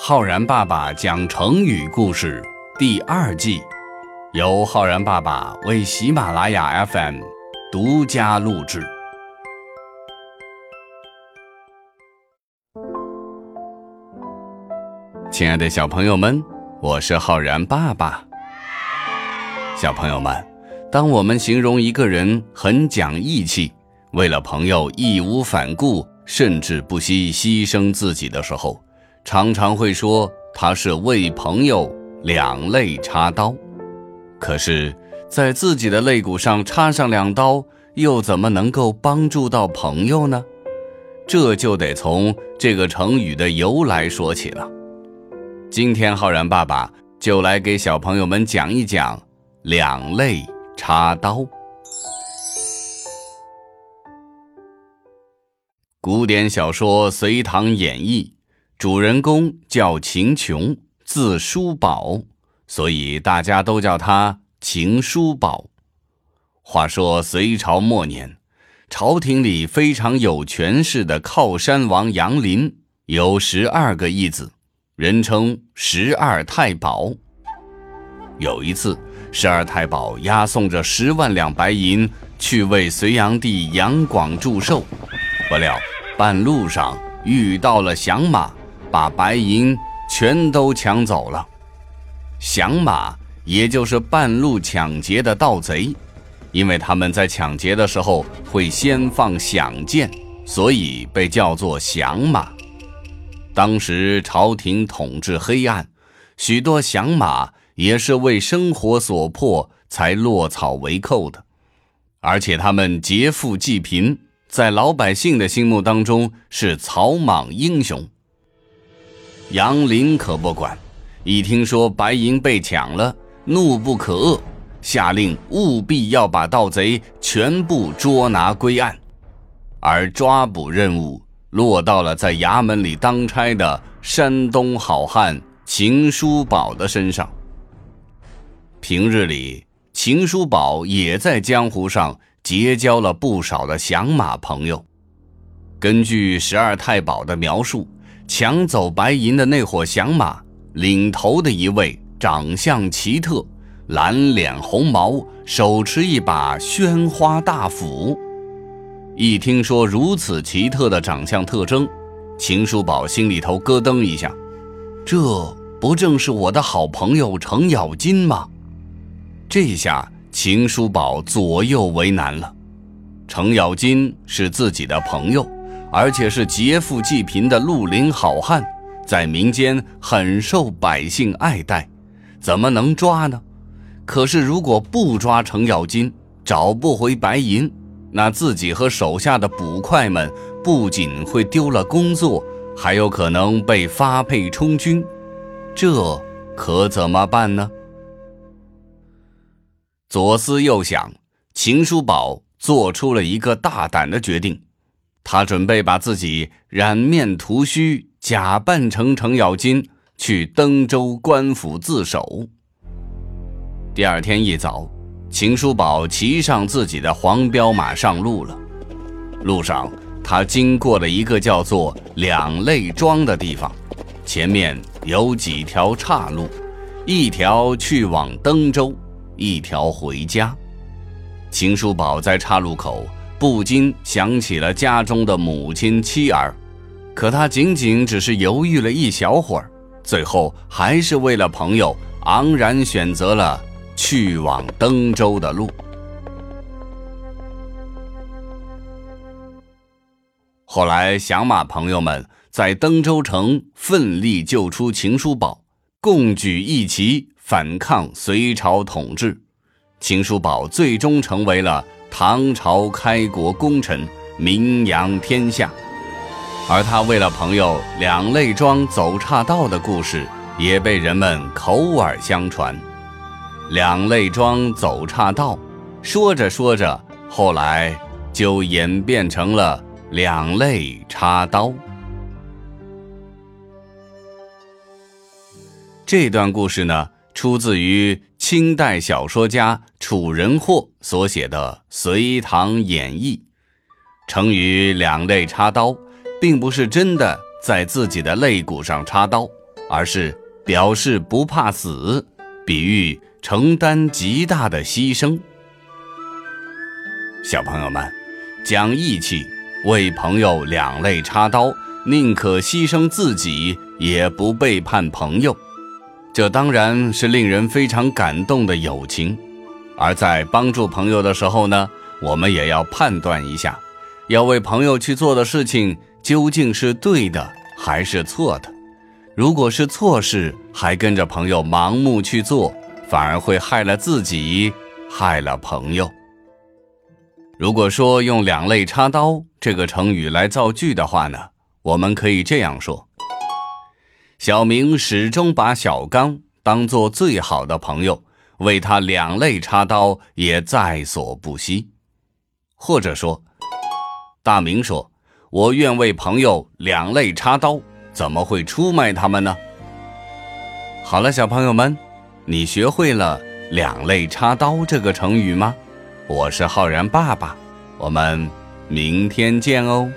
浩然爸爸讲成语故事第二季，由浩然爸爸为喜马拉雅 FM 独家录制。亲爱的小朋友们，我是浩然爸爸。小朋友们，当我们形容一个人很讲义气，为了朋友义无反顾，甚至不惜牺牲自己的时候，常常会说他是为朋友两肋插刀。可是，在自己的肋骨上插上两刀，又怎么能够帮助到朋友呢？这就得从这个成语的由来说起了。今天浩然爸爸就来给小朋友们讲一讲“两肋插刀”。古典小说《隋唐演义》，主人公叫秦琼，字叔宝，所以大家都叫他秦叔宝。话说隋朝末年，朝廷里非常有权势的靠山王杨林有十二个义子。人称十二太保。有一次，十二太保押送着十万两白银去为隋炀帝杨广祝寿，不料半路上遇到了响马，把白银全都抢走了。响马也就是半路抢劫的盗贼，因为他们在抢劫的时候会先放响箭，所以被叫做响马。当时朝廷统治黑暗，许多响马也是为生活所迫才落草为寇的，而且他们劫富济贫，在老百姓的心目当中是草莽英雄。杨林可不管，一听说白银被抢了，怒不可遏，下令务必要把盗贼全部捉拿归案，而抓捕任务。落到了在衙门里当差的山东好汉秦叔宝的身上。平日里，秦叔宝也在江湖上结交了不少的响马朋友。根据十二太保的描述，抢走白银的那伙响马领头的一位，长相奇特，蓝脸红毛，手持一把宣花大斧。一听说如此奇特的长相特征，秦叔宝心里头咯噔一下，这不正是我的好朋友程咬金吗？这下秦叔宝左右为难了。程咬金是自己的朋友，而且是劫富济贫的绿林好汉，在民间很受百姓爱戴，怎么能抓呢？可是如果不抓程咬金，找不回白银。那自己和手下的捕快们不仅会丢了工作，还有可能被发配充军，这可怎么办呢？左思右想，秦叔宝做出了一个大胆的决定，他准备把自己染面涂须，假扮成程咬金，去登州官府自首。第二天一早。秦叔宝骑上自己的黄骠马上路了。路上，他经过了一个叫做两肋庄的地方，前面有几条岔路，一条去往登州，一条回家。秦叔宝在岔路口不禁想起了家中的母亲妻儿，可他仅仅只是犹豫了一小会儿，最后还是为了朋友昂然选择了。去往登州的路。后来，响马朋友们在登州城奋力救出秦叔宝，共举义旗反抗隋朝统治。秦叔宝最终成为了唐朝开国功臣，名扬天下。而他为了朋友两肋庄走岔道的故事，也被人们口耳相传。两肋庄走岔道，说着说着，后来就演变成了两肋插刀。这段故事呢，出自于清代小说家楚人霍所写的《隋唐演义》。成语“两肋插刀”，并不是真的在自己的肋骨上插刀，而是表示不怕死，比喻承担极大的牺牲。小朋友们，讲义气，为朋友两肋插刀，宁可牺牲自己，也不背叛朋友。这当然是令人非常感动的友情。而在帮助朋友的时候呢，我们也要判断一下，要为朋友去做的事情究竟是对的还是错的。如果是错事，还跟着朋友盲目去做，反而会害了自己，害了朋友。如果说用“两肋插刀”这个成语来造句的话呢，我们可以这样说：小明始终把小刚当做最好的朋友，为他两肋插刀也在所不惜。或者说，大明说：“我愿为朋友两肋插刀，怎么会出卖他们呢？”好了，小朋友们，你学会了“两肋插刀”这个成语吗？我是浩然爸爸，我们明天见哦。